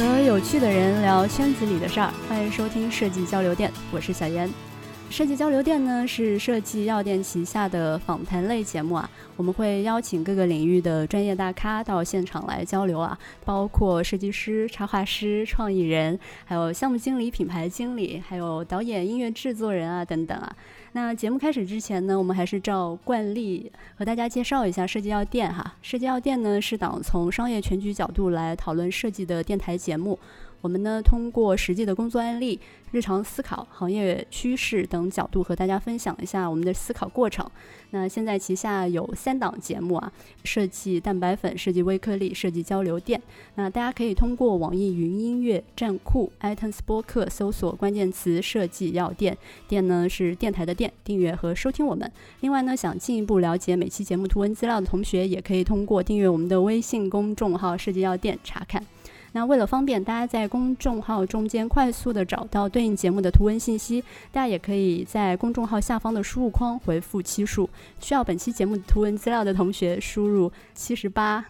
和有趣的人聊圈子里的事儿，欢迎收听设计交流店，我是小严。设计交流店呢是设计药店旗下的访谈类节目啊，我们会邀请各个领域的专业大咖到现场来交流啊，包括设计师、插画师、创意人，还有项目经理、品牌经理，还有导演、音乐制作人啊等等啊。那节目开始之前呢，我们还是照惯例和大家介绍一下设计药店哈。设计药店呢是档从商业全局角度来讨论设计的电台节目。我们呢，通过实际的工作案例、日常思考、行业趋势等角度，和大家分享一下我们的思考过程。那现在旗下有三档节目啊，设计蛋白粉、设计微颗粒、设计交流电。那大家可以通过网易云音乐、站酷、iTunes 播客搜索关键词“设计药店”，店呢是电台的店，订阅和收听我们。另外呢，想进一步了解每期节目图文资料的同学，也可以通过订阅我们的微信公众号“设计药店”查看。那为了方便大家在公众号中间快速的找到对应节目的图文信息，大家也可以在公众号下方的输入框回复期数，需要本期节目图文资料的同学输入七十八。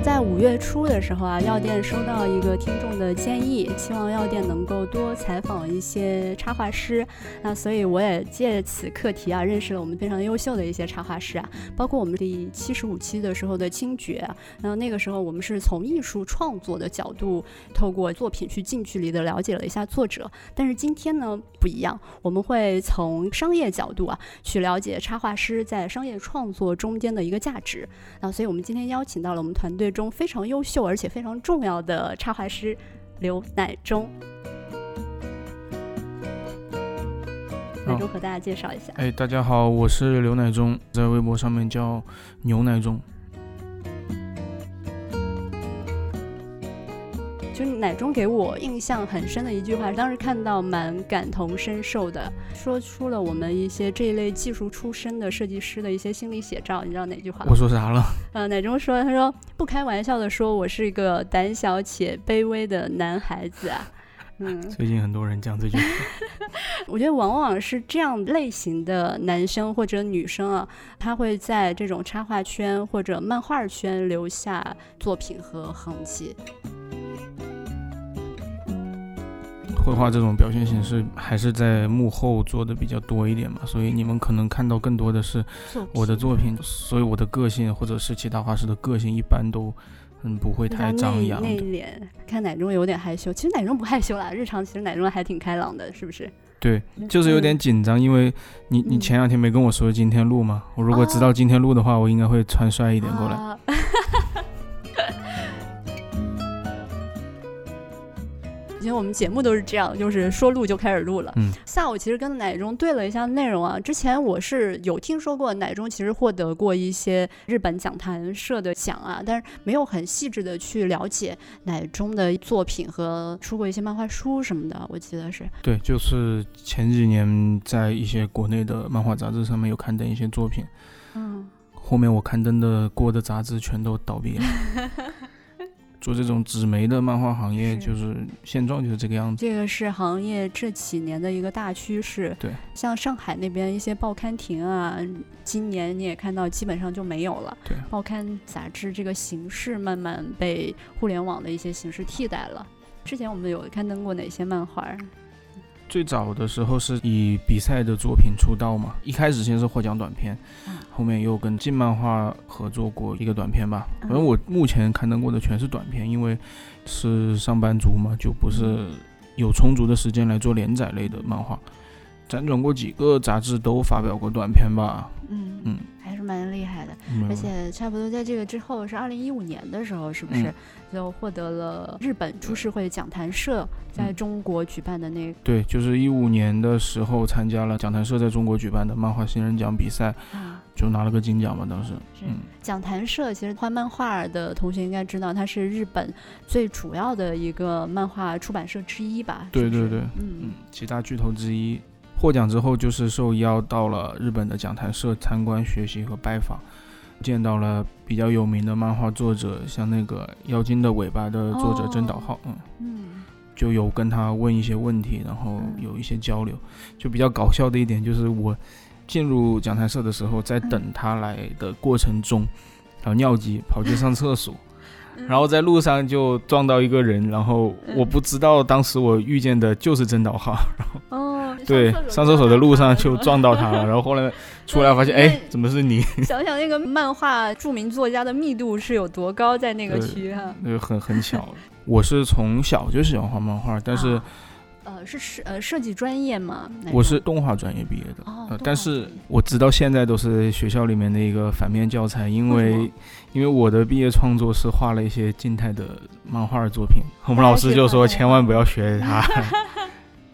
在五月初的时候啊，药店收到一个听众的建议，希望药店能够多采访一些插画师。那所以我也借此课题啊，认识了我们非常优秀的一些插画师啊，包括我们第七十五期的时候的青爵。然后那个时候我们是从艺术创作的角度，透过作品去近距离的了解了一下作者。但是今天呢不一样，我们会从商业角度啊去了解插画师在商业创作中间的一个价值。那所以我们今天邀请到了我们团队。中非常优秀而且非常重要的插画师刘乃中，乃中和大家介绍一下。哎，大家好，我是刘乃中，在微博上面叫牛乃忠。就奶中给我印象很深的一句话，当时看到蛮感同身受的，说出了我们一些这一类技术出身的设计师的一些心理写照。你知道哪句话？我说啥了？呃，奶中说，他说不开玩笑的说，我是一个胆小且卑微的男孩子啊。嗯，最近很多人讲这句话，我觉得往往是这样类型的男生或者女生啊，他会在这种插画圈或者漫画圈留下作品和痕迹。绘画这种表现形式还是在幕后做的比较多一点嘛，所以你们可能看到更多的是我的作品，所以我的个性或者是其他画师的个性一般都嗯不会太张扬。内敛，看奶中有点害羞，其实奶中不害羞啦，日常其实奶中还挺开朗的，是不是？对，就是有点紧张，因为你你前两天没跟我说今天录吗？我如果知道今天录的话，我应该会穿帅一点过来。因为我们节目都是这样，就是说录就开始录了。嗯，下午其实跟奶中对了一下内容啊。之前我是有听说过奶中其实获得过一些日本讲坛社的奖啊，但是没有很细致的去了解奶中的作品和出过一些漫画书什么的。我记得是对，就是前几年在一些国内的漫画杂志上面有刊登一些作品。嗯，后面我刊登的过的杂志全都倒闭了。做这种纸媒的漫画行业，就是现状就是这个样子。这个是行业这几年的一个大趋势。对，像上海那边一些报刊亭啊，今年你也看到基本上就没有了。对，报刊杂志这个形式慢慢被互联网的一些形式替代了。之前我们有刊登过哪些漫画？最早的时候是以比赛的作品出道嘛，一开始先是获奖短片，后面又跟进漫画合作过一个短片吧。反正我目前刊登过的全是短片，因为是上班族嘛，就不是有充足的时间来做连载类的漫画。辗转过几个杂志都发表过短片吧。嗯嗯。还是蛮厉害的，而且差不多在这个之后是二零一五年的时候，是不是就获得了日本株式会讲坛社在中国举办的那？对，就是一五年的时候参加了讲坛社在中国举办的漫画新人奖比赛，就拿了个金奖嘛。当时，嗯，讲坛社其实画漫画的同学应该知道，它是日本最主要的一个漫画出版社之一吧？对对对，嗯嗯，几大巨头之一。获奖之后，就是受邀到了日本的讲坛社参观学习和拜访，见到了比较有名的漫画作者，像那个《妖精的尾巴》的作者真岛浩，嗯，就有跟他问一些问题，然后有一些交流。就比较搞笑的一点就是我进入讲台社的时候，在等他来的过程中，然后尿急跑去上厕所，然后在路上就撞到一个人，然后我不知道当时我遇见的就是真岛浩，然后哦，对上厕所的路上就撞到他了，然后后来出来发现，哎，怎么是你？想想那个漫画著名作家的密度是有多高，在那个区哈，那个很很巧。我是从小就喜欢画漫画，但是。呃，是设呃设计专业吗？我是动画专业毕业的，呃，但是我直到现在都是学校里面的一个反面教材，因为因为我的毕业创作是画了一些静态的漫画作品，我们老师就说千万不要学他。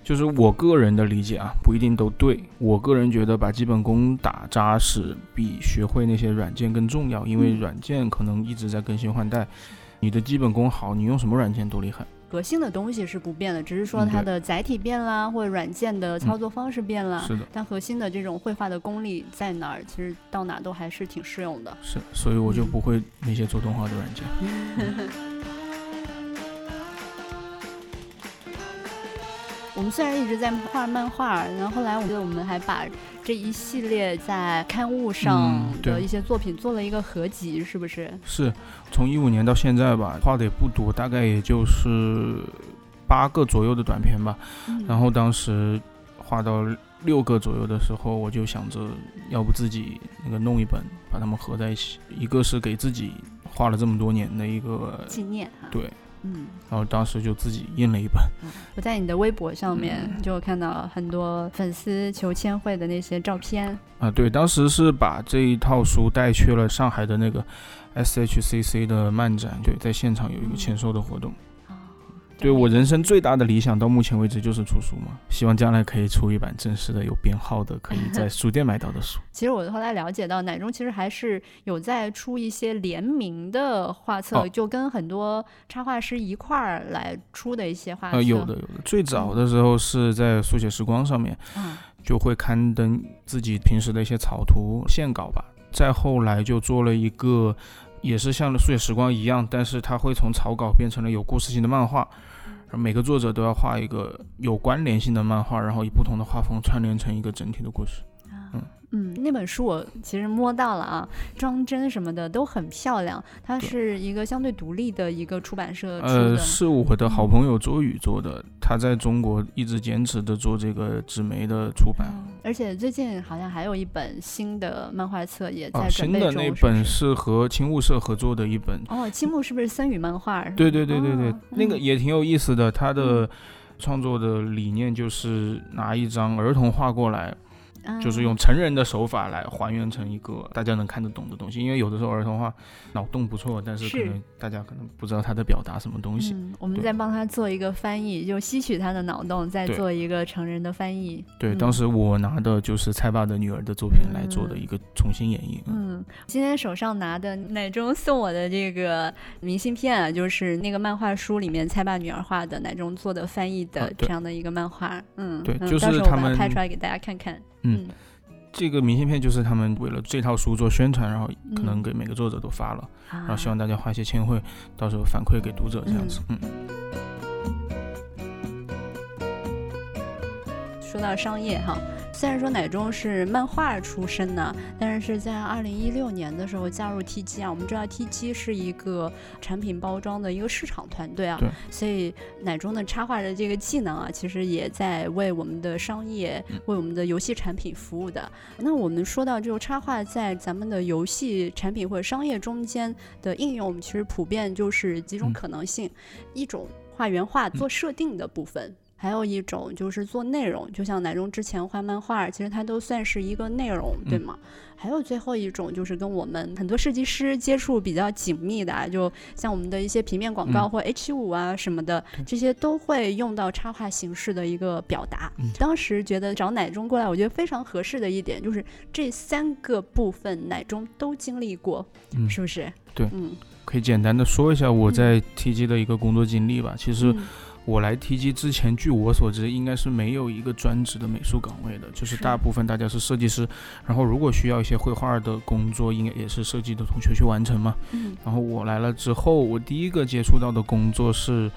就是我个人的理解啊，不一定都对。我个人觉得把基本功打扎实比学会那些软件更重要，因为软件可能一直在更新换代，你的基本功好，你用什么软件都厉害。核心的东西是不变的，只是说它的载体变了，或者软件的操作方式变了。是的。但核心的这种绘画的功力在哪儿？其实到哪都还是挺适用的。是，所以我就不会那些做动画的软件。我 们虽然一直在画漫画，然后后来我觉得我们还把这一系列在刊物上的一些作品做了一个合集，是不是？是，从一五年到现在吧，画的也不多，大概也就是八个左右的短片吧。然后当时画到六个左右的时候，我就想着，要不自己那个弄一本，把它们合在一起，一个是给自己画了这么多年的一个纪念，对。嗯，然后当时就自己印了一本。我在你的微博上面就看到很多粉丝求签会的那些照片。啊，对，当时是把这一套书带去了上海的那个 SHCC 的漫展，对，在现场有一个签售的活动。对我人生最大的理想，到目前为止就是出书嘛。希望将来可以出一版正式的、有编号的，可以在书店买到的书。其实我后来了解到，奶中其实还是有在出一些联名的画册，就跟很多插画师一块儿来出的一些画册。有的，有的。最早的时候是在速写时光上面，就会刊登自己平时的一些草图、线稿吧。再后来就做了一个。也是像速写时光一样，但是它会从草稿变成了有故事性的漫画，每个作者都要画一个有关联性的漫画，然后以不同的画风串联成一个整体的故事。嗯。嗯，那本书我其实摸到了啊，装帧什么的都很漂亮。它是一个相对独立的一个出版社出的。呃，是我的好朋友周宇做的，他在中国一直坚持的做这个纸媒的出版。而且最近好像还有一本新的漫画册也在准备中。新的那本是和青木社合作的一本。哦，青木是不是森宇漫画？对对对对对，那个也挺有意思的。他的创作的理念就是拿一张儿童画过来。就是用成人的手法来还原成一个大家能看得懂的东西，因为有的时候儿童画脑洞不错，但是可能大家可能不知道他在表达什么东西。我们在帮他做一个翻译，就吸取他的脑洞，再做一个成人的翻译。对，当时我拿的就是蔡爸的女儿的作品来做的一个重新演绎。嗯，今天手上拿的奶中送我的这个明信片啊，就是那个漫画书里面蔡爸女儿画的奶中做的翻译的这样的一个漫画。嗯，对，就是他们拍出来给大家看看。嗯，这个明信片就是他们为了这套书做宣传，然后可能给每个作者都发了，然后希望大家画一些签绘，到时候反馈给读者这样子。嗯。说到商业哈。虽然说奶中是漫画出身呢，但是是在二零一六年的时候加入 T G 啊。我们知道 T G 是一个产品包装的一个市场团队啊，所以奶中的插画的这个技能啊，其实也在为我们的商业、为我们的游戏产品服务的。那我们说到这个插画在咱们的游戏产品或者商业中间的应用，其实普遍就是几种可能性：一种画原画做设定的部分。还有一种就是做内容，就像乃中之前画漫画，其实它都算是一个内容，对吗？还有最后一种就是跟我们很多设计师接触比较紧密的，就像我们的一些平面广告或 H 五啊什么的，这些都会用到插画形式的一个表达。当时觉得找奶中过来，我觉得非常合适的一点就是这三个部分奶中都经历过，是不是？对，嗯，可以简单的说一下我在 TG 的一个工作经历吧。其实。我来 TG 之前，据我所知，应该是没有一个专职的美术岗位的，就是大部分大家是设计师，然后如果需要一些绘画的工作，应该也是设计的同学去完成嘛。嗯。然后我来了之后，我第一个接触到的工作是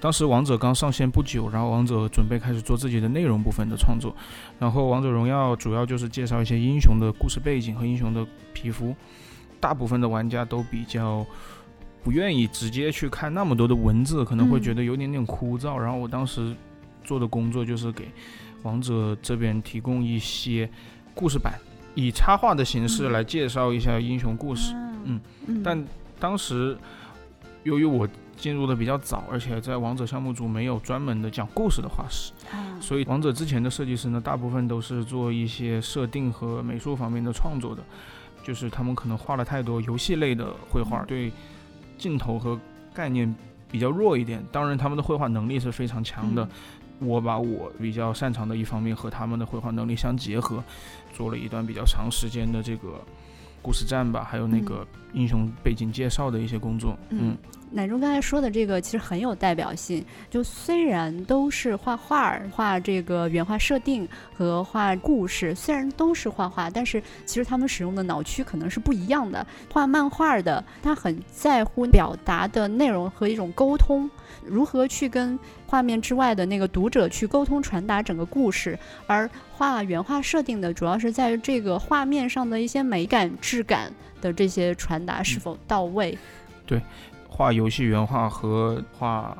当时王者刚上线不久，然后王者准备开始做自己的内容部分的创作，然后王者荣耀主要就是介绍一些英雄的故事背景和英雄的皮肤，大部分的玩家都比较不愿意直接去看那么多的文字，可能会觉得有点点枯燥。然后我当时做的工作就是给王者这边提供一些故事版，以插画的形式来介绍一下英雄故事。嗯，但当时由于我进入的比较早，而且在王者项目组没有专门的讲故事的画师，所以王者之前的设计师呢，大部分都是做一些设定和美术方面的创作的，就是他们可能画了太多游戏类的绘画，对镜头和概念比较弱一点。当然，他们的绘画能力是非常强的。我把我比较擅长的一方面和他们的绘画能力相结合，做了一段比较长时间的这个。故事站吧，还有那个英雄背景介绍的一些工作。嗯，奶中刚才说的这个其实很有代表性。就虽然都是画画、画这个原画设定和画故事，虽然都是画画，但是其实他们使用的脑区可能是不一样的。画漫画的，他很在乎表达的内容和一种沟通。如何去跟画面之外的那个读者去沟通传达整个故事？而画原画设定的主要是在于这个画面上的一些美感、质感的这些传达是否到位？对，画游戏原画和画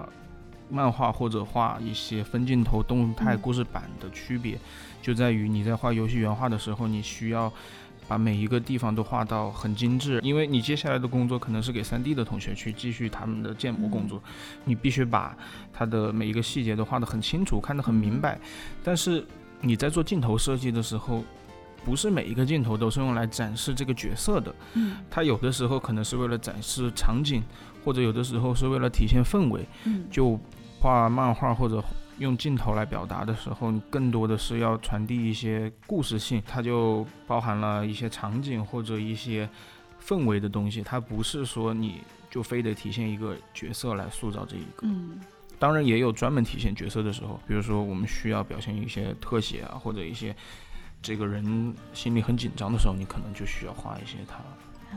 漫画或者画一些分镜头动态故事版的区别，就在于你在画游戏原画的时候，你需要。把每一个地方都画到很精致，因为你接下来的工作可能是给 3D 的同学去继续他们的建模工作，你必须把它的每一个细节都画得很清楚，看得很明白。但是你在做镜头设计的时候，不是每一个镜头都是用来展示这个角色的，嗯，它有的时候可能是为了展示场景，或者有的时候是为了体现氛围，嗯，就画漫画或者。用镜头来表达的时候，你更多的是要传递一些故事性，它就包含了一些场景或者一些氛围的东西，它不是说你就非得体现一个角色来塑造这一个。嗯，当然也有专门体现角色的时候，比如说我们需要表现一些特写啊，或者一些这个人心里很紧张的时候，你可能就需要画一些他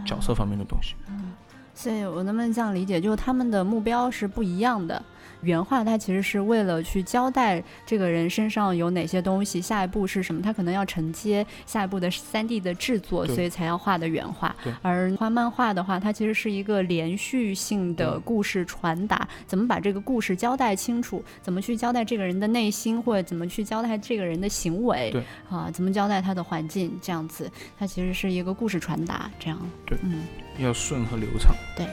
角色方面的东西。嗯，所以我能不能这样理解，就是他们的目标是不一样的？原画它其实是为了去交代这个人身上有哪些东西，下一步是什么，他可能要承接下一步的三 D 的制作，所以才要画的原画。而画漫画的话，它其实是一个连续性的故事传达，怎么把这个故事交代清楚，怎么去交代这个人的内心，或者怎么去交代这个人的行为，啊，怎么交代他的环境，这样子，它其实是一个故事传达，这样。对，嗯，要顺和流畅。对。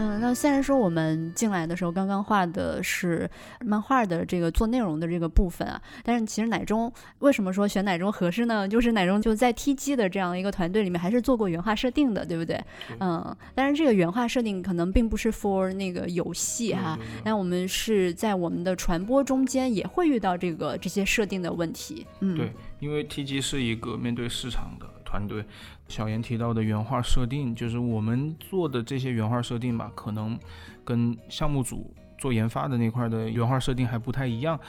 嗯，那虽然说我们进来的时候刚刚画的是漫画的这个做内容的这个部分啊，但是其实奶中为什么说选奶中合适呢？就是奶中就在 TG 的这样一个团队里面，还是做过原画设定的，对不对？嗯，但是这个原画设定可能并不是 for 那个游戏哈，那我们是在我们的传播中间也会遇到这个这些设定的问题。嗯，对，因为 TG 是一个面对市场的团队。小严提到的原画设定，就是我们做的这些原画设定吧，可能跟项目组做研发的那块的原画设定还不太一样。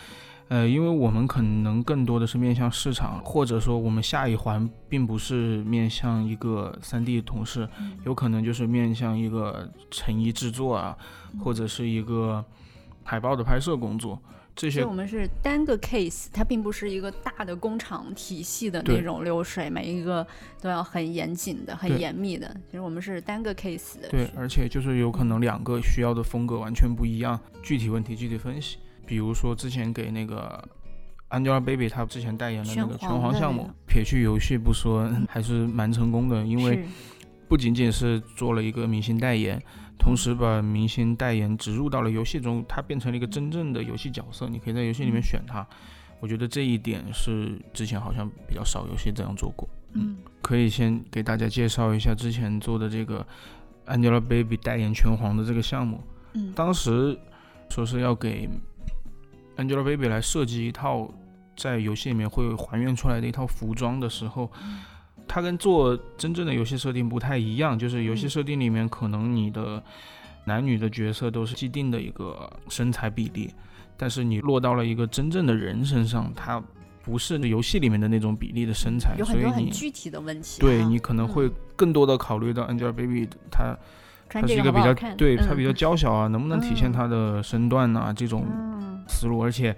呃，因为我们可能更多的是面向市场，或者说我们下一环并不是面向一个 3D 同事，有可能就是面向一个成衣制作啊，或者是一个海报的拍摄工作。这些我们是单个 case，它并不是一个大的工厂体系的那种流水，每一个都要很严谨的、很严密的。其实我们是单个 case 的。对，而且就是有可能两个需要的风格完全不一样，具体问题具体分析。比如说之前给那个 Angelababy，她之前代言的那个拳皇项目，撇去游戏不说，还是蛮成功的，因为不仅仅是做了一个明星代言。同时把明星代言植入到了游戏中，它变成了一个真正的游戏角色，你可以在游戏里面选它。我觉得这一点是之前好像比较少游戏这样做过。嗯，可以先给大家介绍一下之前做的这个 Angelababy 代言拳皇的这个项目。嗯，当时说是要给 Angelababy 来设计一套在游戏里面会还原出来的一套服装的时候。它跟做真正的游戏设定不太一样，就是游戏设定里面可能你的男女的角色都是既定的一个身材比例，但是你落到了一个真正的人身上，它不是游戏里面的那种比例的身材，有很多很具体的问题。对你可能会更多的考虑到 Angelababy 她穿这个它是一个比较对她比较嗯。娇小啊，能不能体现嗯。它的身段啊这种嗯。思路，而且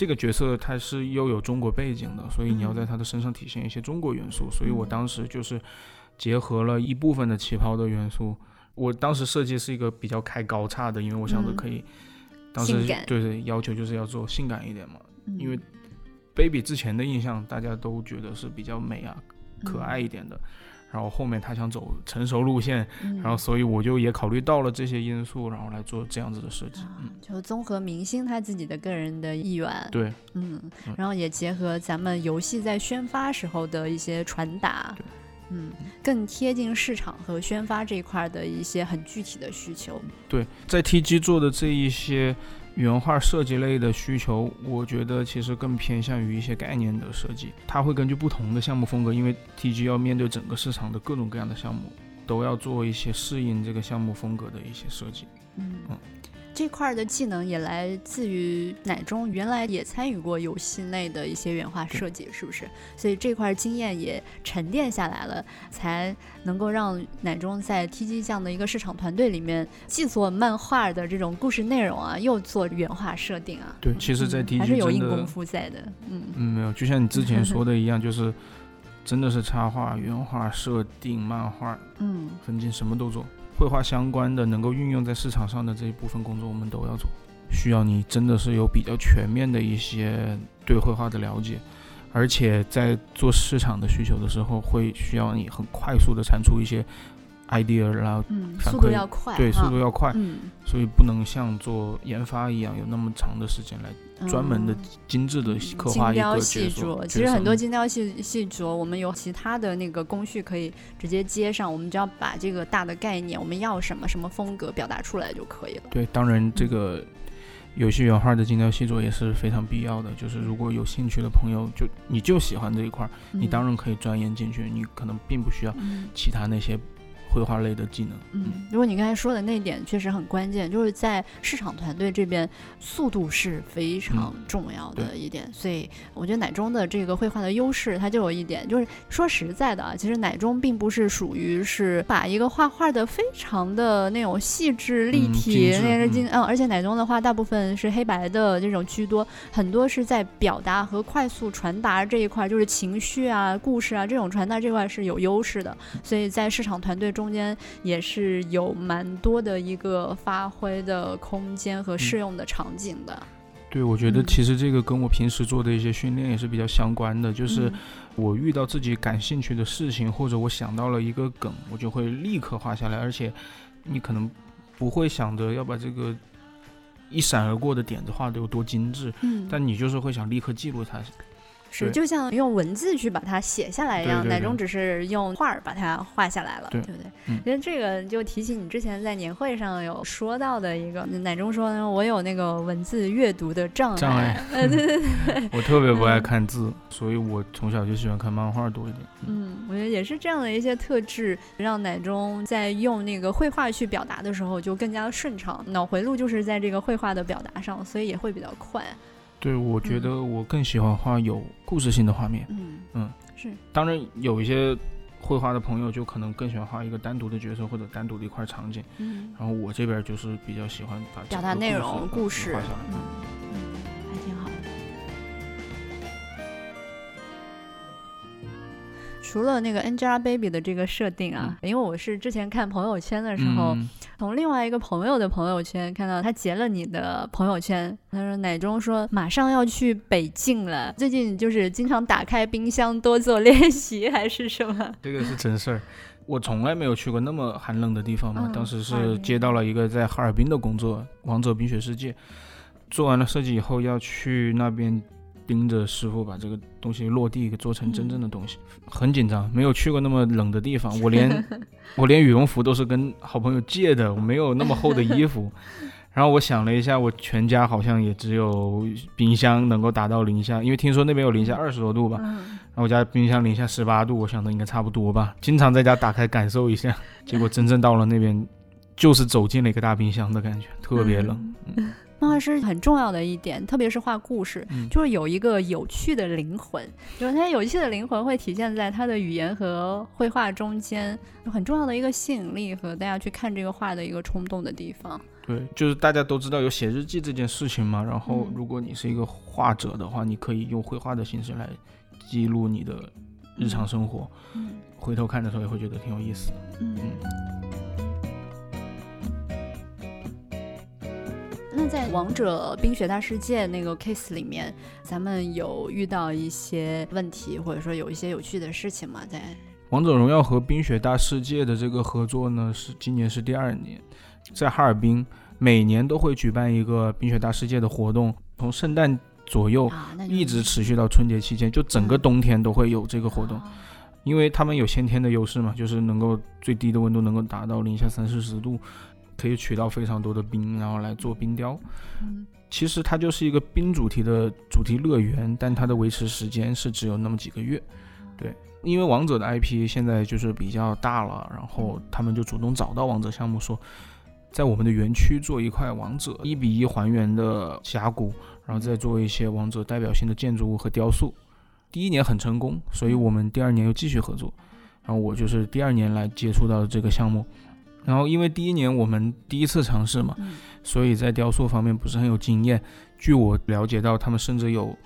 这个角色他是又有中国背景的，所以你要在嗯。他的身上体现一些中国元素，所以我嗯。当时就是结合了一部分的旗袍的元素。我当时设计是一个比较开高叉的，因为我想着嗯。可以，当时对对要求就是要做性感一点嘛，因为嗯 baby 之前的印象大家都觉得是比较美啊、可爱一点的，然后后面他想走成熟路线，嗯。然后所以我就也考虑到了这些因素，然后来做这样子的设计。啊嗯，就综合明星他自己的个人的意愿，对，嗯嗯，然后也结合咱们游戏在宣发时候的一些传达对，嗯，更贴近市场和宣发这一块的一些很具体的需求。对，在 TG 做的这一些原画设计类的需求，我觉得其实更偏向于一些概念的设计。它会根据不同的项目风格，因为 TG 要面对整个市场的各种各样的项目，都要做一些适应这个项目风格的一些设计。嗯嗯，这块儿的技能也来自于奶中原来也参与过游戏内的一些原画设计，是不是？所以这块经验也沉淀下来了，才能够让奶中在 TG 这样的一个市场团队里面，既做漫画的这种故事内容啊，又做原画设定啊。对，其实，在嗯 TG 还是有硬功夫在的，嗯嗯，没有，就像你之前说的 一样，就是真的是插画、原画、设定、漫画、嗯分镜什么都做，绘画相关的能够运用在市场上的这一部分工作我们都要做，需要你真的是有比较全面的一些对绘画的了解，而且在做市场的需求的时候，会需要你很快速的产出一些 idea，然后嗯，速度要快，对速度要快，嗯，所以不能像做研发一样有那么长的时间来专门的嗯精致的嗯刻画一精雕个细角色。琢，其实很多精雕细细琢，我们有其他的那个工序可以直接接上，我们只要把这个大的概念，我们要什么什么风格表达出来就可以了。对，当然这个游戏原画的精雕细琢也是非常必要的。就是如果有兴趣的朋友，就你就喜欢这一块儿，你当然可以钻研进去，你可能并不需要嗯。其他那些绘画类的技能。嗯，如果你刚才说的那点确实很关键，就是在市场团队这边，速度是非常重要的一点。所以我觉得奶中的这个绘画的优势，它就有一点，就是说实在的啊，其实奶中并不是属于是把一个画画的非常的那种细致立嗯体，那是精嗯，而且奶中的话大部分是黑白的这种居多，很多是在表达和快速传达这一块，就是情绪啊、故事啊这种传达这块是有优势的。所以在市场团队中间也是有蛮多的一个发挥的空间和适用的场景的。对，我觉得嗯其实这个跟我平时做的一些训练也是比较相关的，就是嗯我遇到自己感兴趣的事情，或者我想到了一个梗，我就会立刻画下来，而且你可能不会想着要把这个一闪而过的点子画得有多精致，嗯，但你就是会想立刻记录它。是就像用文字去把它写下来一样，奶中只是用画儿把它画下来了，对不对？嗯其实这个就提起你之前在年会上有说到的一个，奶中说呢，我有那个文字阅读的障碍，障碍呃，对对对，我特别不爱嗯看字，所以我从小就喜欢看漫画多一点。嗯，我觉得也是这样的一些特质，让奶中在用那个绘画去表达的时候就更加顺畅，脑回路就是在这个绘画的表达上，所以也会比较快。对，我觉嗯得我更喜欢画有故事性的画面。嗯嗯，是，当然，有一些绘画的朋友就可能更喜欢画一个单独的角色或者单独的一块场景。嗯然后我这边就是比较喜欢把表达内容、呃故事，画下来。嗯嗯，还挺好除了那个 Angelababy 的这个设定啊，因为我是之前看朋友圈的时候，嗯从另外一个朋友的朋友圈看到他截了你的朋友圈，他说奶中说马上要去北境了，最近就是经常打开冰箱多做练习还是什么？这个是真事儿。我从来没有去过那么寒冷的地方嘛。嗯当时是接到了一个在哈尔滨的工作，《王者冰雪世界》，做完了设计以后要去那边盯着师傅把这个东西落地，给做成真正的东西，很紧张。没有去过那么冷的地方，我连 我连羽绒服都是跟好朋友借的，我没有那么厚的衣服。然后我想了一下，我全家好像也只有冰箱能够达到零下，因为听说那边有零下二十多度吧。嗯，然后我家冰箱零下十八度，我想的应该差不多吧。经常在家打开感受一下，结果真正到了那边，就是走进了一个大冰箱的感觉，特别冷。嗯漫画师很重要的一点，特别是画故事，嗯就是有一个有趣的灵魂，就是他有趣的灵魂会体现在他的语言和绘画中间，有很重要的一个吸引力和大家去看这个画的一个冲动的地方。对，就是大家都知道有写日记这件事情嘛。然后嗯，如果你是一个画者的话，你可以用绘画的形式来记录你的日常生活。嗯回头看的时候也会觉得挺有意思的。嗯在《王者冰雪大世界》那个 case 里面，咱们有遇到一些问题，或者说有一些有趣的事情吗？在王者荣耀和冰雪大世界的这个合作呢，是今年是第二年，在哈尔滨每年都会举办一个冰雪大世界的活动，从圣诞左右一直持续到春节期间，就整个冬天都会有这个活动。啊因为他们有先天的优势嘛，就是能够最低的温度能够达到零下三四十度，可以取到非常多的冰，然后来做冰雕。嗯其实它就是一个冰主题的主题乐园，但它的维持时间是只有那么几个月。对，因为王者的 IP 现在就是比较大了，然后他们就主动找到王者项目说，在我们的园区做一块王者一比一还原的峡谷，然后再做一些王者代表性的建筑物和雕塑。第一年很成功，所以我们第二年又继续合作。然后我就是第二年来接触到这个项目，然后因为第一年我们第一次尝试嘛，嗯所以在雕塑方面不是很有经验。据我了解到，他们甚至有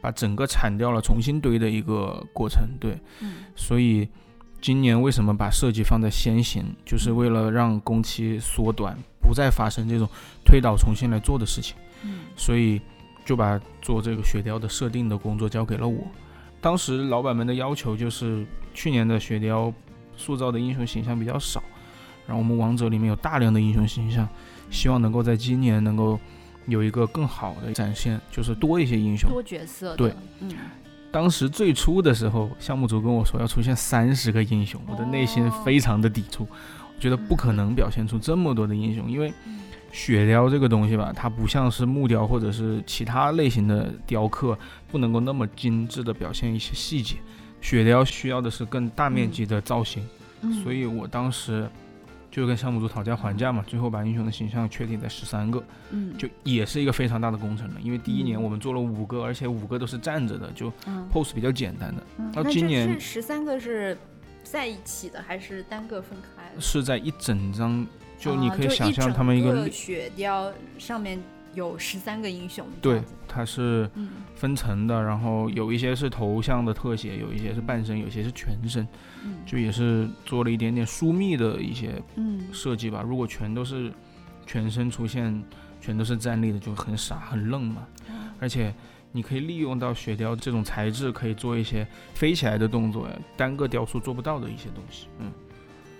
把整个铲掉了重新堆的一个过程。对，嗯所以今年为什么把设计放在先行，就是为了让工期缩短，不再发生这种推倒重新来做的事情。嗯所以就把做这个雪雕的设定的工作交给了我。当时老板们的要求就是，去年的雪雕塑造的英雄形象比较少，然后我们王者里面有大量的英雄形象，希望能够在今年能够有一个更好的展现，就是多一些英雄。多角色，对，嗯，当时最初的时候，项目组跟我说要出现三十个英雄，我的内心哦非常的抵触，我觉得不可能表现出这么多的英雄，因为嗯。雪雕这个东西吧，它不像是木雕或者是其他类型的雕刻，不能够那么精致的表现一些细节。雪雕需要的是更大面积的造型，嗯。所以我当时就跟项目组讨价还价嘛，最后把英雄的形象确定在十三个，嗯。就也是一个非常大的工程了。因为第一年嗯。我们做了五个，而且五个都是站着的，就嗯。pose 比较简单的，那今年是十三个是在一起的，还是单个分开？是在一整张，就你啊可以想象他们一个个雪雕上面有十三个英雄，对，它是嗯。分层的，然后有一些是头像的特写，有一些是半身，有些是全身，嗯就也是做了一点点疏密的一些嗯设计吧。如果全都是全身出现，全都是站立的，就很傻很愣嘛。而且你可以利用到雪雕这种材质，可以做一些飞起来的动作，单个雕塑做不到的一些东西。嗯，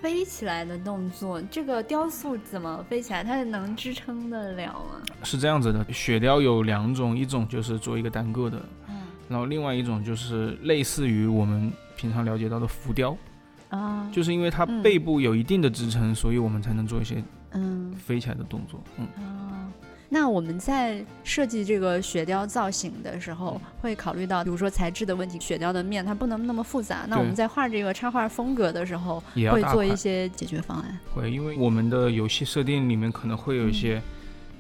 飞起来的动作，这个雕塑怎么飞起来？它能支撑得了吗？是这样子的，雪雕有两种，一种就是做一个单个的，嗯然后另外一种就是类似于我们平常了解到的浮雕，啊，就是因为它嗯背部有一定的支撑，所以我们才能做一些嗯飞起来的动作。嗯，啊。那我们在设计这个雪雕造型的时候，会考虑到，比如说材质的问题，雪雕的面它不能那么复杂。那我们在画这个插画风格的时候，也会做一些解决方案。会，因为我们的游戏设定里面可能会有一些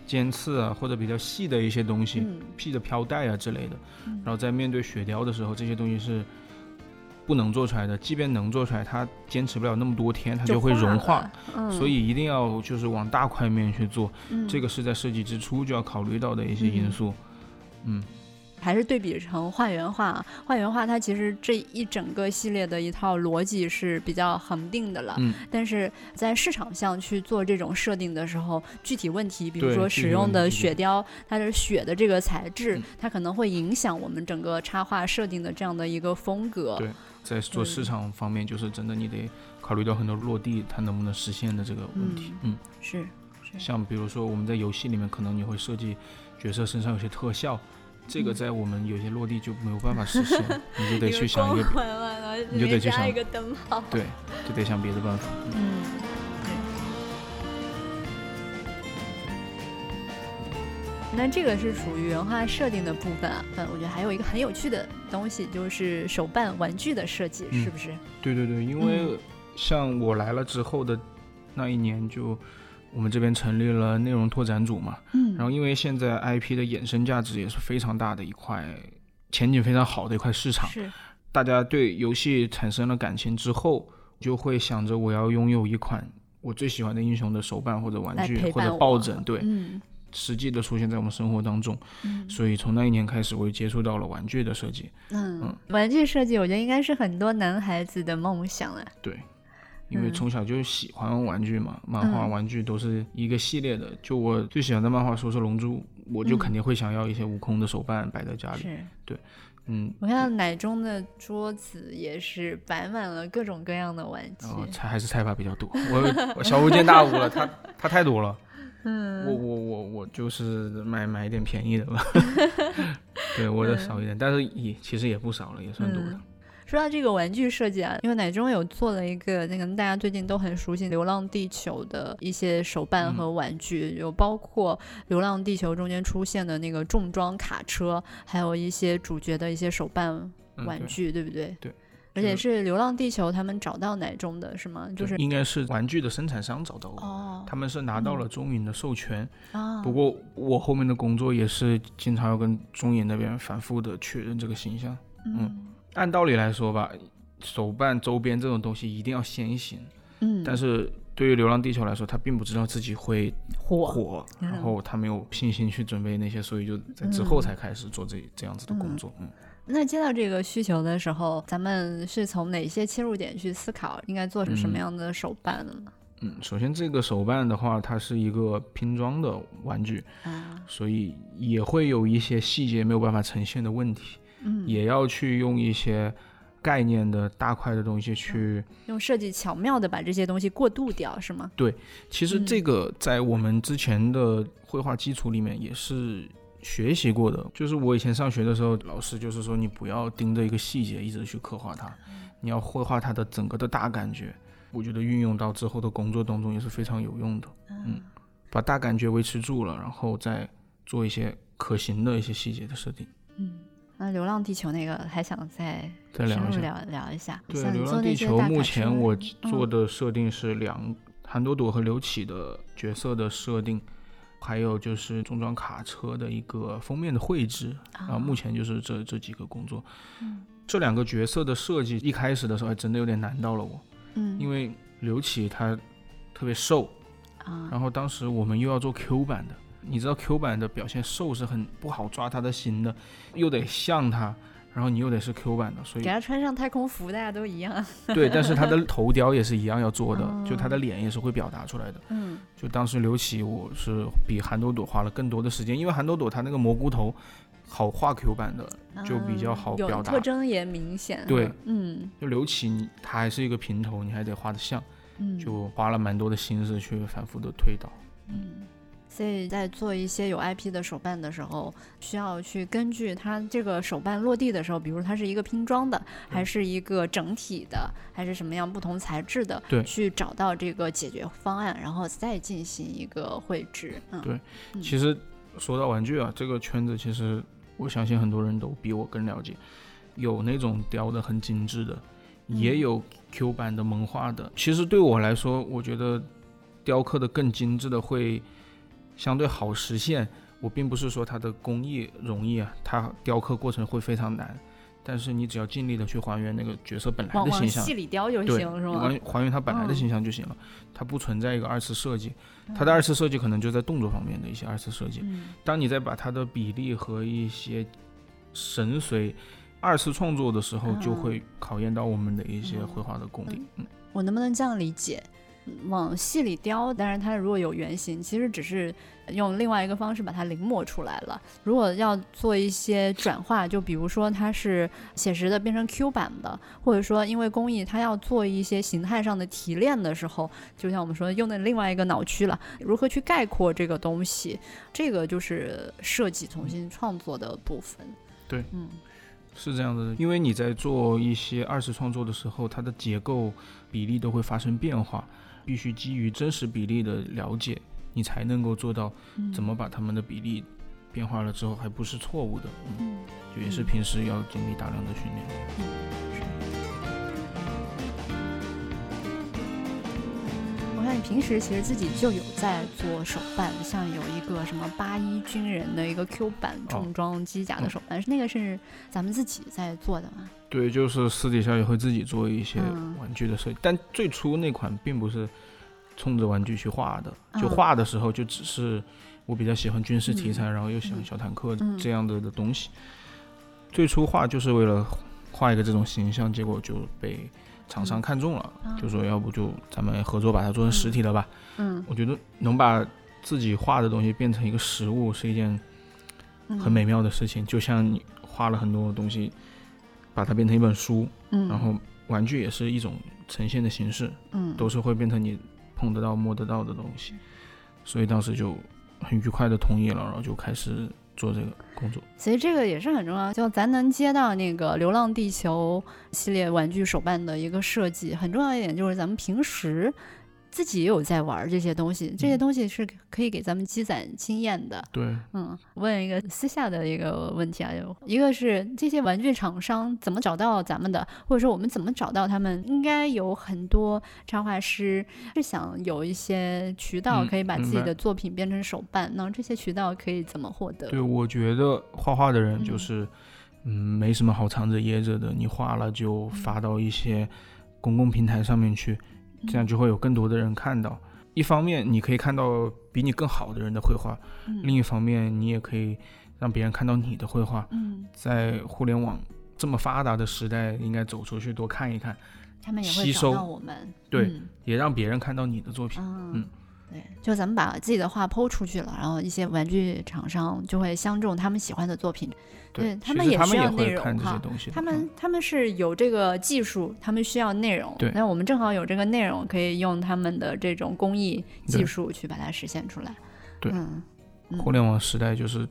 尖刺啊，或者比较细的一些东西，嗯细的飘带啊之类的。嗯然后在面对雪雕的时候，这些东西是不能做出来的。即便能做出来，它坚持不了那么多天，它就会融化。了，嗯，所以一定要就是往大块面去做，嗯这个是在设计之初就要考虑到的一些因素。嗯，还是对比成画原画，画原画它其实这一整个系列的一套逻辑是比较恒定的了。嗯但是在市场上去做这种设定的时候，具体问题，比如说使用的雪雕，它的雪的这个材质，嗯它可能会影响我们整个插画设定的这样的一个风格。对在做市场方面，就是真的你得考虑到很多落地它能不能实现的这个问题。嗯，是是，像比如说我们在游戏里面，可能你会设计角色身上有些特效，这个嗯在我们有些落地就没有办法实现，你就得去想一个，你就得去想一个灯泡。对，就得想别的办法。嗯，对。那这个是属于原画设定的部分啊，嗯，我觉得还有一个很有趣的东西，就是手办玩具的设计，嗯是不是？对对对，因为像我来了之后的那一年就。我们这边成立了内容拓展组嘛，嗯，然后因为现在 IP 的衍生价值也是非常大的一块，前景非常好的一块市场，是，大家对游戏产生了感情之后，就会想着我要拥有一款我最喜欢的英雄的手办或者玩具或者抱枕，对，嗯，实际的出现在我们生活当中，嗯，所以从那一年开始，我就接触到了玩具的设计，嗯，玩具设计我觉得应该是很多男孩子的梦想了，对。因为从小就喜欢玩具嘛，漫画、玩具都是一个系列的。就我最喜欢的漫画书是《龙珠》，我就肯定会想要一些悟空的手办摆在家里。是，对，嗯。我看奶中的桌子也是摆满了各种各样的玩具。菜还是菜吧比较多，我我小巫见大巫了，他他太多了。嗯。我我我我就是买买一点便宜的吧。对，我的少一点，但是也其实也不少了，也算多的。说到这个玩具设计啊，因为奶中有做了一个那个大家最近都很熟悉《流浪地球》的一些手办和玩具，有包括《流浪地球》中间出现的那个重装卡车，还有一些主角的一些手办玩具，对不对？对。而且是《流浪地球》他们找到奶中的是吗？就是应该是玩具的生产商找到我，哦，他们是拿到了中影的授权啊。不过我后面的工作也是经常要跟中影那边反复的确认这个形象，嗯。按道理来说吧，手办周边这种东西一定要先行。嗯，但是对于《流浪地球》来说，他并不知道自己会火，火，然后他没有信心去准备那些，所以就在之后才开始做这这样子的工作。嗯，那接到这个需求的时候，咱们是从哪些切入点去思考应该做成什么样的手办呢？嗯，首先这个手办的话，它是一个拼装的玩具，啊，所以也会有一些细节没有办法呈现的问题。嗯，也要去用一些概念的大块的东西去用设计巧妙的把这些东西过渡掉，是吗？对，其实这个在我们之前的绘画基础里面也是学习过的。就是我以前上学的时候，老师就是说你不要盯着一个细节一直去刻画它，你要绘画它的整个的大感觉。我觉得运用到之后的工作当中也是非常有用的。嗯，把大感觉维持住了，然后再做一些可行的一些细节的设定。嗯。那《流浪地球》那个还想再再聊聊聊一下。对，《流浪地球》目前我做的设定是两韩朵朵和刘启的角色的设定，还有就是重装卡车的一个封面的绘制。然后目前就是这这几个工作。嗯，这两个角色的设计一开始的时候还真的有点难到了我。嗯，因为刘启他特别瘦啊，然后当时我们又要做 Q 版的。你知道 Q 版的表现瘦是很不好抓他的心的，又得像他，然后你又得是 Q 版的，所以给他穿上太空服，大家都一样。对，但是他的 头雕也是一样要做的，就他的脸也是会表达出来的。嗯，就当时刘启，我是比韩朵朵花了更多的时间，因为韩朵朵她那个蘑菇头好画 Q 版的，就比较好表达，特征也明显。对，嗯，就刘启他还是一个平头，你还得画的像，就花了蛮多的心思去反复的推导。嗯。所以在做一些有 IP 的手办的时候，需要去根据它这个手办落地的时候，比如它是一个拼装的，还是一个整体的，还是什么样不同材质的，对，去找到这个解决方案，然后再进行一个绘制。嗯，对。其实说到玩具啊，这个圈子其实我相信很多人都比我更了解，有那种雕的很精致的，也有 Q 版的萌化的。其实对我来说，我觉得雕刻的更精致的会。相对好实现，我并不是说它的工艺容易啊，它雕刻过程会非常难，但是你只要尽力的去还原那个角色本来的形象，戏里雕就行，是吗？还还原它本来的形象就行了，它不存在一个二次设计，它的二次设计可能就在动作方面的一些二次设计。当你在把它的比例和一些神髓二次创作的时候，就会考验到我们的一些绘画的功底。嗯，我能不能这样理解？往细里雕，但是它如果有原型，其实只是用另外一个方式把它临摹出来了。如果要做一些转化，就比如说它是写实的变成 Q 版的，或者说因为工艺它要做一些形态上的提炼的时候，就像我们说用的另外一个脑区了，如何去概括这个东西，这个就是设计重新创作的部分。对，嗯，是这样的，因为你在做一些二次创作的时候，它的结构比例都会发生变化。必须基于真实比例的了解，你才能够做到怎么把他们的比例变化了之后还不是错误的。嗯，就也是平时要经历大量的训练。我看你平时其实自己就有在做手办，像有一个什么八一军人的一个 Q 版重装机甲的手办，那个是咱们自己在做的吗？对，就是私底下也会自己做一些玩具的设计，但最初那款并不是冲着玩具去画的，就画的时候就只是我比较喜欢军事题材，然后又喜欢小坦克这样的的东西。最初画就是为了画一个这种形象，结果就被厂商看中了，就说要不就咱们合作把它做成实体的吧。嗯，我觉得能把自己画的东西变成一个实物是一件很美妙的事情，就像你画了很多东西。把它变成一本书，嗯，然后玩具也是一种呈现的形式，嗯，都是会变成你碰得到、摸得到的东西，所以当时就很愉快的同意了，然后就开始做这个工作。其实这个也是很重要，就咱能接到那个《流浪地球》系列玩具手办的一个设计，很重要一点就是咱们平时。自己也有在玩这些东西，这些东西是可以给咱们积攒经验的。对，嗯，问一个私下的一个问题啊，一个是这些玩具厂商怎么找到咱们的，或者说我们怎么找到他们？应该有很多插画师是想有一些渠道可以把自己的作品变成手办，那这些渠道可以怎么获得？对，我觉得画画的人就是，嗯，没什么好藏着掖着的，你画了就发到一些公共平台上面去。这样就会有更多的人看到。一方面，你可以看到比你更好的人的绘画；另一方面，你也可以让别人看到你的绘画。在互联网这么发达的时代，应该走出去多看一看，他们也会找到我们。对，也让别人看到你的作品。嗯。对，就咱们把自己的画剖出去了，然后一些玩具厂商就会相中他们喜欢的作品。对他们也需要内容哈，他们他们是有这个技术，他们需要内容。对，那我们正好有这个内容，可以用他们的这种工艺技术去把它实现出来。对，互联网时代就是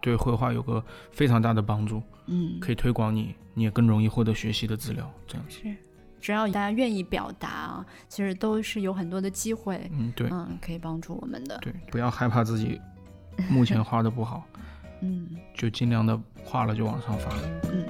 对绘画有个非常大的帮助。嗯，可以推广你，你也更容易获得学习的资料。这样是。只要大家愿意表达啊，其实都是有很多的机会，嗯，对，嗯，可以帮助我们的。对，不要害怕自己目前画的不好，嗯，就尽量的画了就往上发，嗯。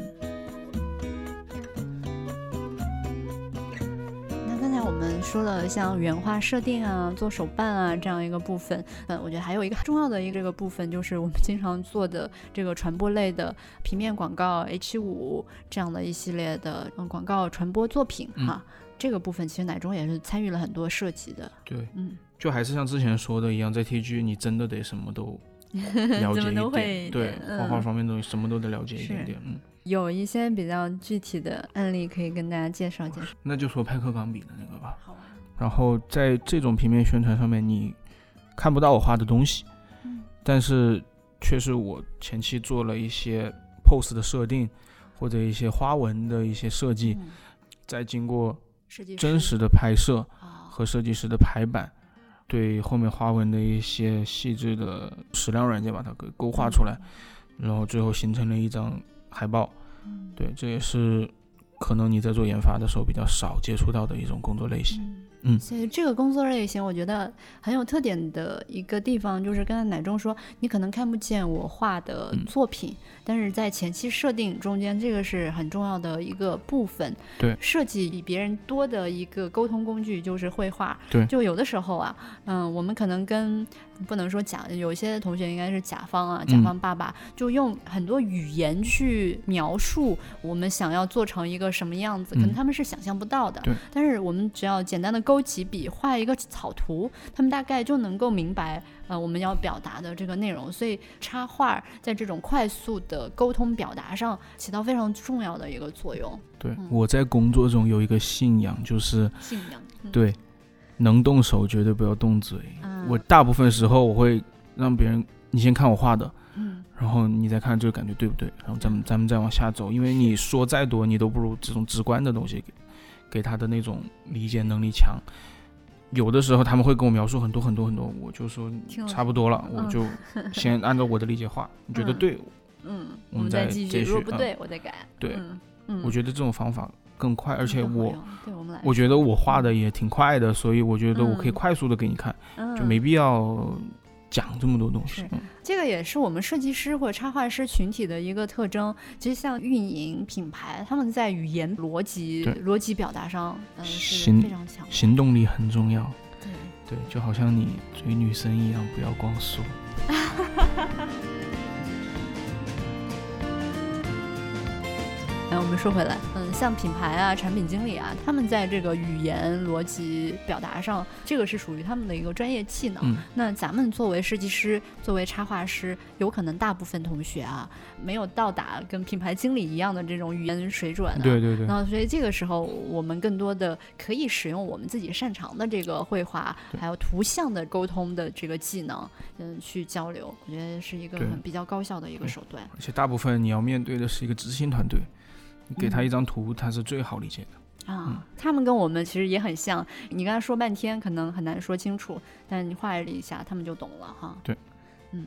说了像原画设定啊、做手办啊这样一个部分，嗯，我觉得还有一个重要的一个这个部分，就是我们经常做的这个传播类的平面广告、H 五这样的一系列的嗯广告传播作品哈。这个部分其实奶中也是参与了很多设计的。对，嗯，就还是像之前说的一样，在 TG 你真的得什么都 了解一点，对，画画方面东西什么都得了解一点点，嗯。有一些比较具体的案例可以跟大家介绍介绍。那就说派克钢笔的那个吧。好啊。然后在这种平面宣传上面，你看不到我画的东西，嗯，但是却是我前期做了一些 pose 的设定，或者一些花纹的一些设计，再经过真实的拍摄和设计师的排版，对后面花纹的一些细致的矢量软件把它给勾画出来，然后最后形成了一张。海报，对，这也是可能你在做研发的时候比较少接触到的一种工作类型。嗯，所以这个工作类型，我觉得很有特点的一个地方，就是刚才奶中说，你可能看不见我画的作品，但是在前期设定中间，这个是很重要的一个部分。对，设计比别人多的一个沟通工具就是绘画。对，就有的时候啊，嗯，我们可能跟不能说甲，有些同学应该是甲方啊，甲方爸爸就用很多语言去描述我们想要做成一个什么样子，可能他们是想象不到的。对，但是我们只要简单的。勾起笔画一个草图，他们大概就能够明白呃我们要表达的这个内容。所以插画在这种快速的沟通表达上起到非常重要的一个作用。对，我在工作中有一个信仰，就是信仰对，能动手绝对不要动嘴。我大部分时候我会让别人你先看我画的，嗯，然后你再看这个感觉对不对，然后咱们咱们再往下走，因为你说再多，你都不如这种直观的东西。给给他的那种理解能力强，有的时候他们会跟我描述很多很多很多，我就说差不多了，我就先按照我的理解画，你觉得对，嗯，我们再继续，如果不对，我再改。对，嗯，我觉得这种方法更快，而且我，我觉得我画的也挺快的，所以我觉得我可以快速的给你看，就没必要。讲这么多东西，这个也是我们设计师或者插画师群体的一个特征。其实像运营品牌，他们在语言逻辑、逻辑表达上，嗯，是非常强，行动力很重要。对，对，就好像你追女生一样，不要光说。哎，我们说回来，嗯，像品牌啊、产品经理啊，他们在这个语言逻辑表达上，这个是属于他们的一个专业技能。嗯那咱们作为设计师、作为插画师，有可能大部分同学啊，没有到达跟品牌经理一样的这种语言水准、啊。对对对，那所以这个时候，我们更多的可以使用我们自己擅长的这个绘画，还有图像的沟通的这个技能，嗯，去交流，我觉得是一个很比较高效的一个手段。而且大部分你要面对的是一个执行团队，你给他嗯一张图，他是最好理解的。啊，他们跟我们其实也很像。你跟他说半天，可能很难说清楚，但你画了一下，他们就懂了哈。对，嗯，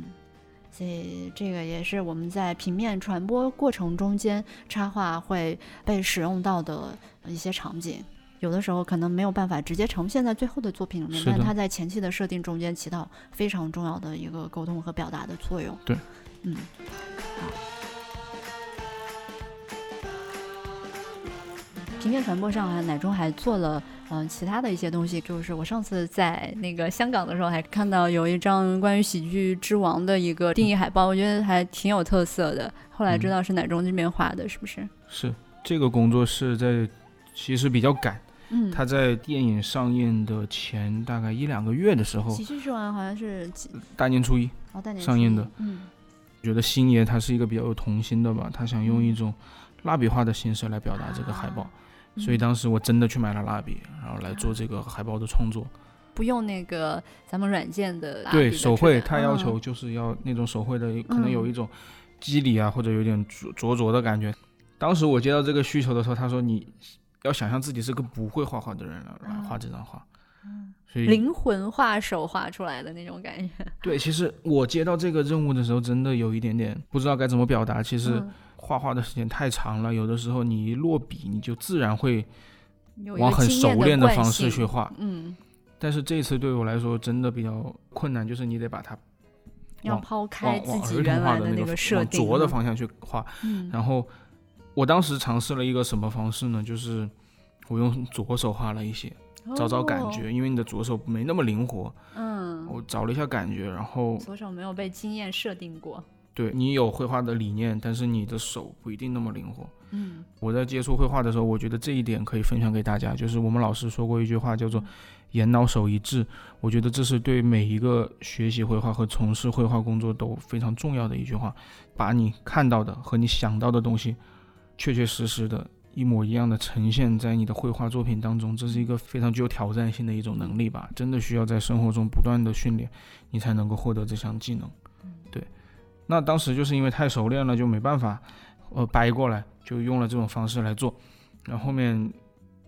所以这个也是我们在平面传播过程中间，插画会被使用到的一些场景。有的时候可能没有办法直接呈现在最后的作品里面，但是它在前期的设定中间起到非常重要的一个沟通和表达的作用。对，嗯，好。平面传播上啊，奶中还做了嗯、呃其他的一些东西，就是我上次在那个香港的时候还看到有一张关于喜剧之王的一个定义海报，我觉得还挺有特色的。后来知道是奶中这边画的，是不是？是这个工作室在其实比较赶，嗯，他在电影上映的前大概一两个月的时候喜，剧之王好像是几？大年初一，哦，大年上映的。嗯。觉得星爷他是一个比较有童心的吧，他想用一种蜡笔画的形式来表达这个海报，啊所以嗯当时我真的去买了蜡笔，然后来做这个海报的创作。不用那个咱们软件的对手绘，他要嗯求就是要那种手绘的，可能有嗯一种肌理啊，或者有点灼灼灼的感觉。当时我接到这个需求的时候，他说你要想象自己是个不会画画的人了来画这张画，所以灵魂画手画出来的那种感觉。对，其实我接到这个任务的时候，真的有一点点不知道该怎么表达。其实嗯画画的时间太长了，有的时候你一落笔，你就自然会往很熟练的方式去画。嗯，但是这次对我来说真的比较困难，就是你得把它要抛开自己原来那个往设定往拙的方向去画。嗯然后我当时尝试了一个什么方式呢？就是我用左手画了一些，找找感哦觉，因为你的左手没那么灵活，嗯，我找了一下感觉，然后左手没有被经验设定过。对你有绘画的理念，但是你的手不一定那么灵活。嗯我在接触绘画的时候，我觉得这一点可以分享给大家，就是我们老师说过一句话，叫做“眼脑手一致”。我觉得这是对每一个学习绘画和从事绘画工作都非常重要的一句话。把你看到的和你想到的东西，确确实实的一模一样的呈现在你的绘画作品当中，这是一个非常具有挑战性的一种能力吧。真的需要在生活中不断的训练，你才能够获得这项技能。对，那当时就是因为太熟练了，就没办法。呃掰过来，就用了这种方式来做，然后后面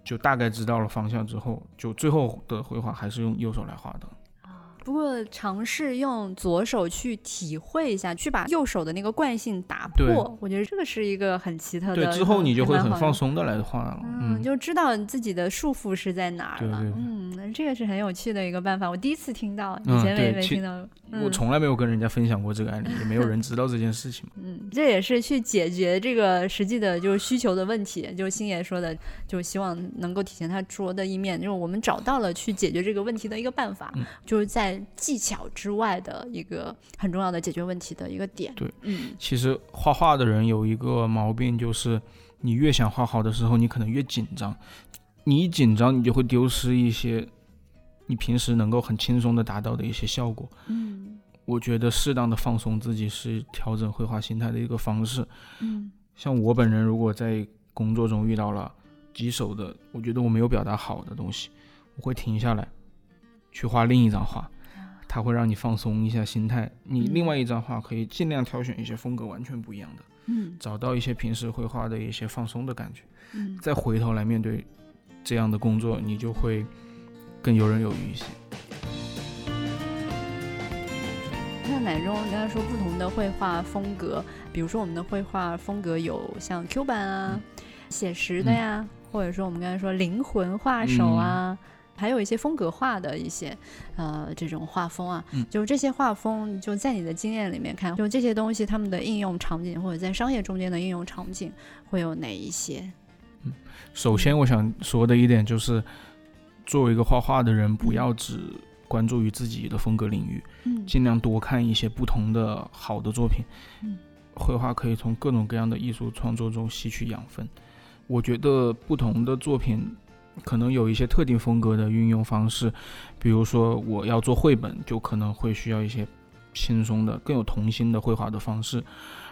就大概知道了方向之后，就最后的绘画还是用右手来画的。不过尝试用左手去体会一下，去把右手的那个惯性打破，我觉得这个是一个很奇特的。对，之后你就会很。放松的来画了。嗯，嗯，就知道自己的束缚是在哪儿了。对对对嗯，这个是很有趣的一个办法，我第一次听到，以嗯前没没听到。嗯我从来没有跟人家分享过这个案例，也没有人 知道这件事情。嗯，这也是去解决这个实际的就是需求的问题，就是星爷说的，就希望能够体现他拙的一面，就是我们找到了去解决这个问题的一个办法，嗯就是在技巧之外的一个很重要的解决问题的一个点。对，嗯其实画画的人有一个毛病，就是你越想画好的时候，你可能越紧张。你一紧张，你就会丢失一些你平时能够很轻松的达到的一些效果。嗯我觉得适当的放松自己是调整绘画心态的一个方式。嗯像我本人，如果在工作中遇到了棘手的，我觉得我没有表达好的东西，我会停下来，去画另一张画，它会让你放松一下心态。你嗯另外一张画可以尽量挑选一些风格完全不一样的，嗯找到一些平时绘画的一些放松的感觉，嗯，再回头来面对这样的工作，你就会更游刃有余一些。那奶中刚才说不同的绘画风格，比如说我们的绘画风格有像 Q 版啊、写实的呀，或者说我们刚才说灵魂画手啊。还有一些风格化的一些，呃，这种画风啊，嗯就这些画风，就在你的经验里面看，就这些东西它们的应用场景，或者在商业中间的应用场景会有哪一些？首先，我想说的一点就是，作为一个画画的人，不嗯要只关注于自己的风格领域，嗯尽量多看一些不同的好的作品。嗯绘画可以从各种各样的艺术创作中吸取养分。我觉得不同的作品可能有一些特定风格的运用方式，比如说我要做绘本，就可能会需要一些轻松的、更有童心的绘画的方式。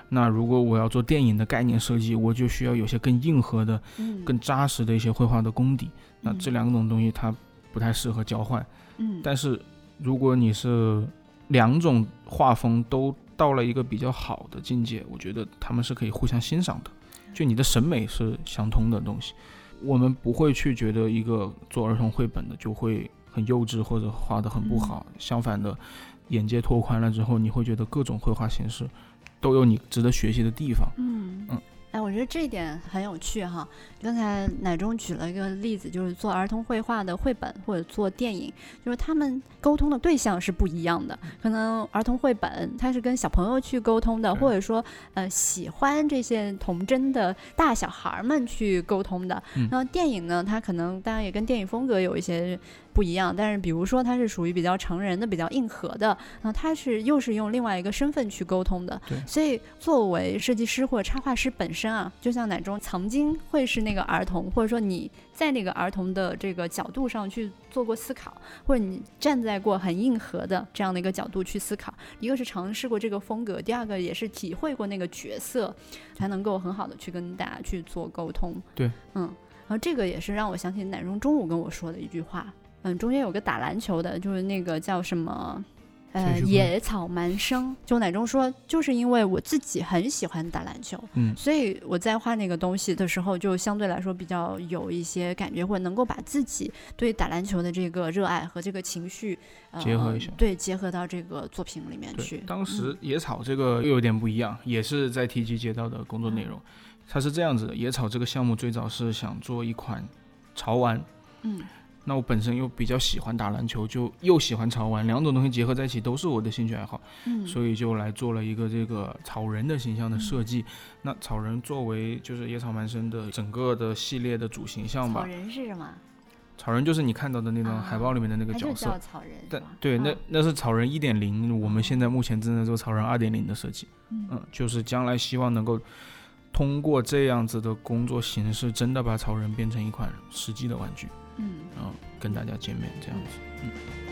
那如果我要做电影的概念设计，我就需要有些更硬核的、嗯更扎实的一些绘画的功底。那嗯这两种东西它不太适合交换。嗯但是如果你是两种画风都到了一个比较好的境界，我觉得他们是可以互相欣赏的，就你的审美是相通的东西。我们不会去觉得一个做儿童绘本的就会很幼稚或者画得很不好，相反的，眼界拓宽了之后，你会觉得各种绘画形式都有你值得学习的地方。嗯嗯哎，我觉得这一点很有趣哈。刚才奶中举了一个例子，就是做儿童绘画的绘本或者做电影，就是他们沟通的对象是不一样的。可能儿童绘本它是跟小朋友去沟通的，或者说呃喜欢这些童真的大小孩儿们去沟通的。嗯然后电影呢，它可能当然也跟电影风格有一些不一样，但是比如说他是属于比较成人的、比较硬核的，然后它是又是用另外一个身份去沟通的。对所以作为设计师或者插画师本身啊，就像奶中曾经会是那个儿童，或者说你在那个儿童的这个角度上去做过思考，或者你站在过很硬核的这样的一个角度去思考。一个是尝试过这个风格，第二个也是体会过那个角色，才能够很好的去跟大家去做沟通。对，嗯，然后这个也是让我想起奶中中午跟我说的一句话。嗯，中间有个打篮球的，就是那个叫什么？呃，野草蛮生，就奶中说，就是因为我自己很喜欢打篮球，嗯所以我在画那个东西的时候，就相对来说比较有一些感觉，或者能够把自己对打篮球的这个热爱和这个情绪、呃、结合一下对，结合到这个作品里面去，。当嗯时野草这个又有点不一样，也是在 TG 接到的工作内容。它是这样子的，野草这个项目最早是想做一款潮玩，嗯那我本身又比较喜欢打篮球，就又喜欢潮玩，两种东西结合在一起都是我的兴趣爱好，嗯，所以就来做了一个这个草人的形象的设计。那草人作为就是野草蛮生的整个的系列的主形象吧草，人是什么？草人就是你看到的那种啊海报里面的那个角色。叫草人是但，对，那啊那是草人一点零，我们现在目前正在做草人二点零的设计。嗯嗯，就是将来希望能够通过这样子的工作形式，真的把草人变成一款实际的玩具，嗯然后跟大家见面这样子。嗯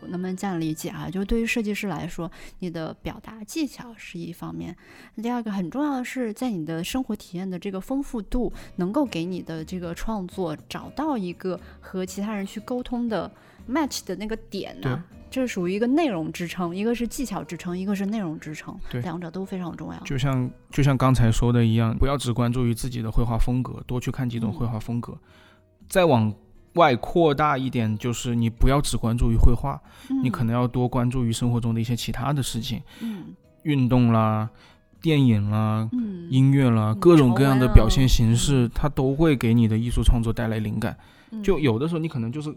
我能不能这样理解啊？就是对于设计师来说，你的表达技巧是一方面，第二个很重要的是在你的生活体验的这个丰富度，能够给你的这个创作找到一个和其他人去沟通的 match 的那个点呢、这是属于一个内容支撑，一个是技巧支撑，一个是内容支撑，对两者都非常重要。就像就像刚才说的一样，不要只关注于自己的绘画风格，多去看几种绘画风格，再往外扩大一点，就是你不要只关注于绘画，你可能要多关注于生活中的一些其他的事情，嗯。运动啦、电影啦、嗯。音乐啦，嗯各种各样的表现形式，它都会给你的艺术创作带来灵感。嗯。就有的时候你可能就是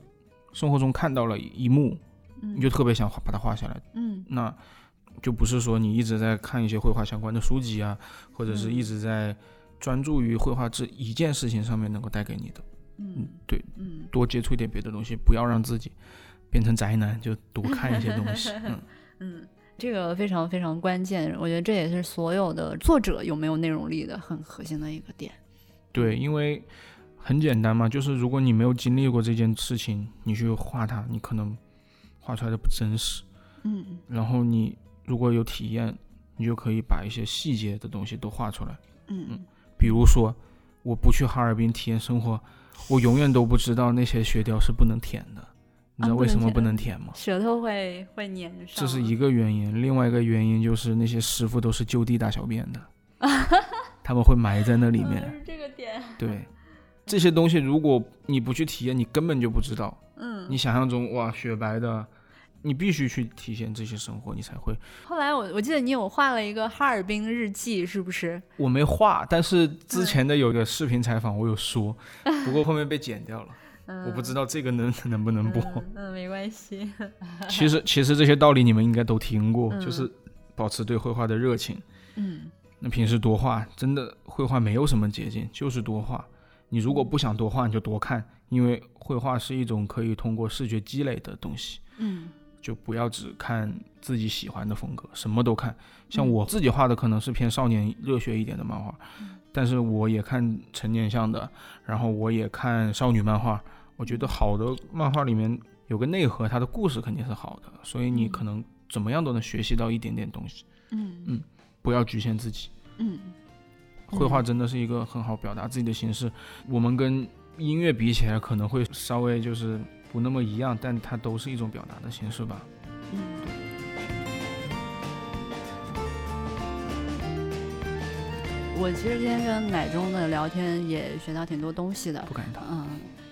生活中看到了一幕，嗯。你就特别想画把它画下来，嗯。那就不是说你一直在看一些绘画相关的书籍啊，或者是嗯。一直在专注于绘画这一件事情上面能够带给你的。嗯对，嗯多接触一点别的东西，不要让自己变成宅男，就多看一些东西。嗯，嗯，这个非常非常关键，我觉得这也是所有的作者有没有内容力的很核心的一个点。对，因为很简单嘛，就是如果你没有经历过这件事情，你去画它，你可能画出来的不真实。嗯然后你如果有体验，你就可以把一些细节的东西都画出来。嗯比如说，我不去哈尔滨体验生活，我永远都不知道那些雪雕是不能舔的。你知道为什么不能舔吗？舌头会会粘上。这是一个原因，另外一个原因就是那些师傅都是就地大小便的，他们会埋在那里面。嗯这个点。对，这些东西如果你不去体验，你根本就不知道。嗯，你想象中哇雪白的，你必须去体现这些生活，你才会。后来我我记得你有画了一个哈尔滨日记，是不是？我没画，但是之前的有个视频采访我有说，不过后面被剪掉了，嗯，我不知道这个能 能不能播。嗯嗯，没关系。其实其实这些道理你们应该都听过，嗯就是保持对绘画的热情。嗯那平时多画，真的绘画没有什么捷径，就是多画。你如果不想多画，你就多看，因为绘画是一种可以通过视觉积累的东西。嗯就不要只看自己喜欢的风格，什么都看。像我自己画的可能是偏少年热血一点的漫画，但是我也看成年向的，然后我也看少女漫画。我觉得好的漫画里面有个内核，它的故事肯定是好的，所以你可能怎么样都能学习到一点点东西。嗯不要局限自己，嗯，绘画真的是一个很好表达自己的形式。我们跟音乐比起来，可能会稍微就是不那么一样，但它都是一种表达的形式吧。嗯。我其实今天跟奶中的聊天也学到挺多东西的，不敢当。嗯，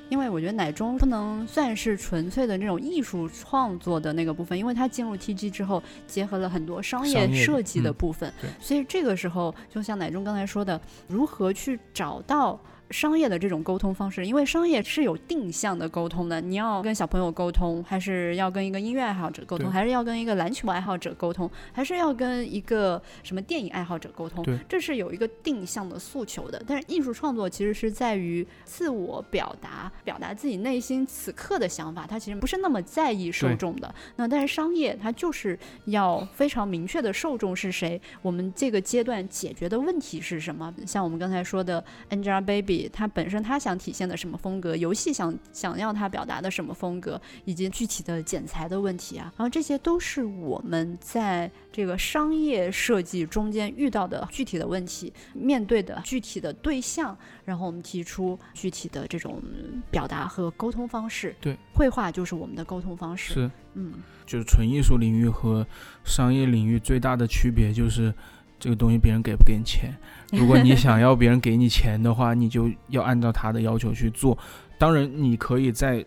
因为我觉得奶中不能算是纯粹的那种艺术创作的那个部分，因为它进入 TG 之后，结合了很多商业设计的嗯部分，对所以这个时候就像奶中刚才说的，如何去找到。商业的这种沟通方式，因为商业是有定向的沟通的，你要跟小朋友沟通，还是要跟一个音乐爱好者沟通，还是要跟一个篮球爱好者沟通，还是要跟一个什么电影爱好者沟通，这是有一个定向的诉求的。但是艺术创作其实是在于自我表达，表达自己内心此刻的想法，它其实不是那么在意受众的。那但是商业它就是要非常明确的受众是谁，我们这个阶段解决的问题是什么？像我们刚才说的 Angelababy，它本身它想体现的什么风格，游戏想想要它表达的什么风格，以及具体的剪裁的问题啊，然后这些都是我们在这个商业设计中间遇到的具体的问题，面对的具体的对象，然后我们提出具体的这种表达和沟通方式。对，绘画就是我们的沟通方式。是，嗯就是纯艺术领域和商业领域最大的区别就是，这个东西别人给不给你钱。如果你想要别人给你钱的话，你就要按照他的要求去做。当然，你可以在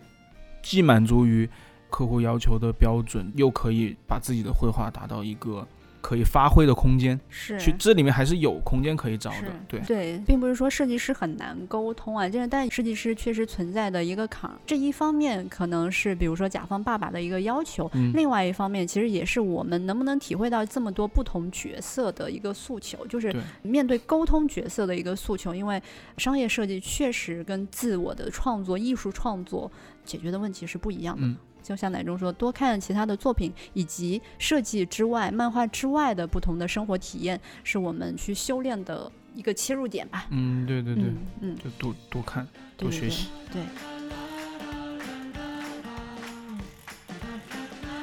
既满足于客户要求的标准，又可以把自己的绘画达到一个可以发挥的空间。是去这里面还是有空间可以找的。对，对，并不是说设计师很难沟通啊，就是但设计师确实存在的一个坎儿。这一方面可能是比如说甲方爸爸的一个要求，嗯，另外一方面其实也是我们能不能体会到这么多不同角色的一个诉求，就是面对沟通角色的一个诉求。因为商业设计确实跟自我的创作、艺术创作解决的问题是不一样的。嗯就像奶中说，多看其他的作品，以及设计之外、漫画之外的不同的生活体验，是我们去修炼的一个切入点吧。嗯，对对对，嗯嗯，就多多看，多学习。对。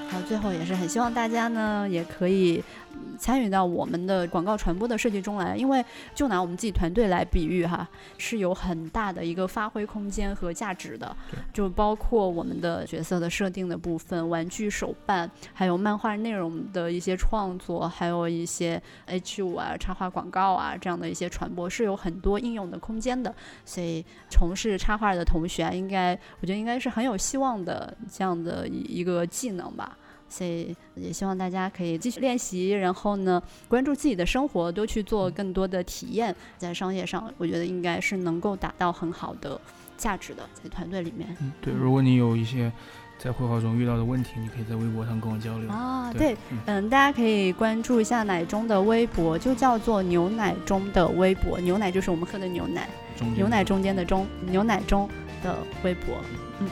好，最后也是很希望大家呢，也可以嗯参与到我们的广告传播的设计中来，因为就拿我们自己团队来比喻哈，是有很大的一个发挥空间和价值的，就包括我们的角色的设定的部分、玩具手办，还有漫画内容的一些创作，还有一些 H 五啊、插画广告啊这样的一些传播，是有很多应用的空间的。所以从事插画的同学啊，应该我觉得应该是很有希望的这样的一一个技能吧。所以也希望大家可以继续练习，然后呢，关注自己的生活，多去做更多的体验，在商业上，我觉得应该是能够达到很好的价值的，在团队里面。嗯，对，如果你有一些在绘画中遇到的问题，你可以在微博上跟我交流。啊，对对，嗯嗯，大家可以关注一下奶中的微博，就叫做牛奶中的微博，牛奶就是我们喝的牛奶，牛奶中间的中，牛奶中的微博。嗯，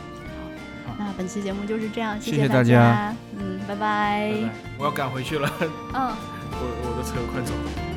那本期节目就是这样，谢谢大大家嗯，拜拜。拜拜，我要赶回去了，嗯。我我的车快走了。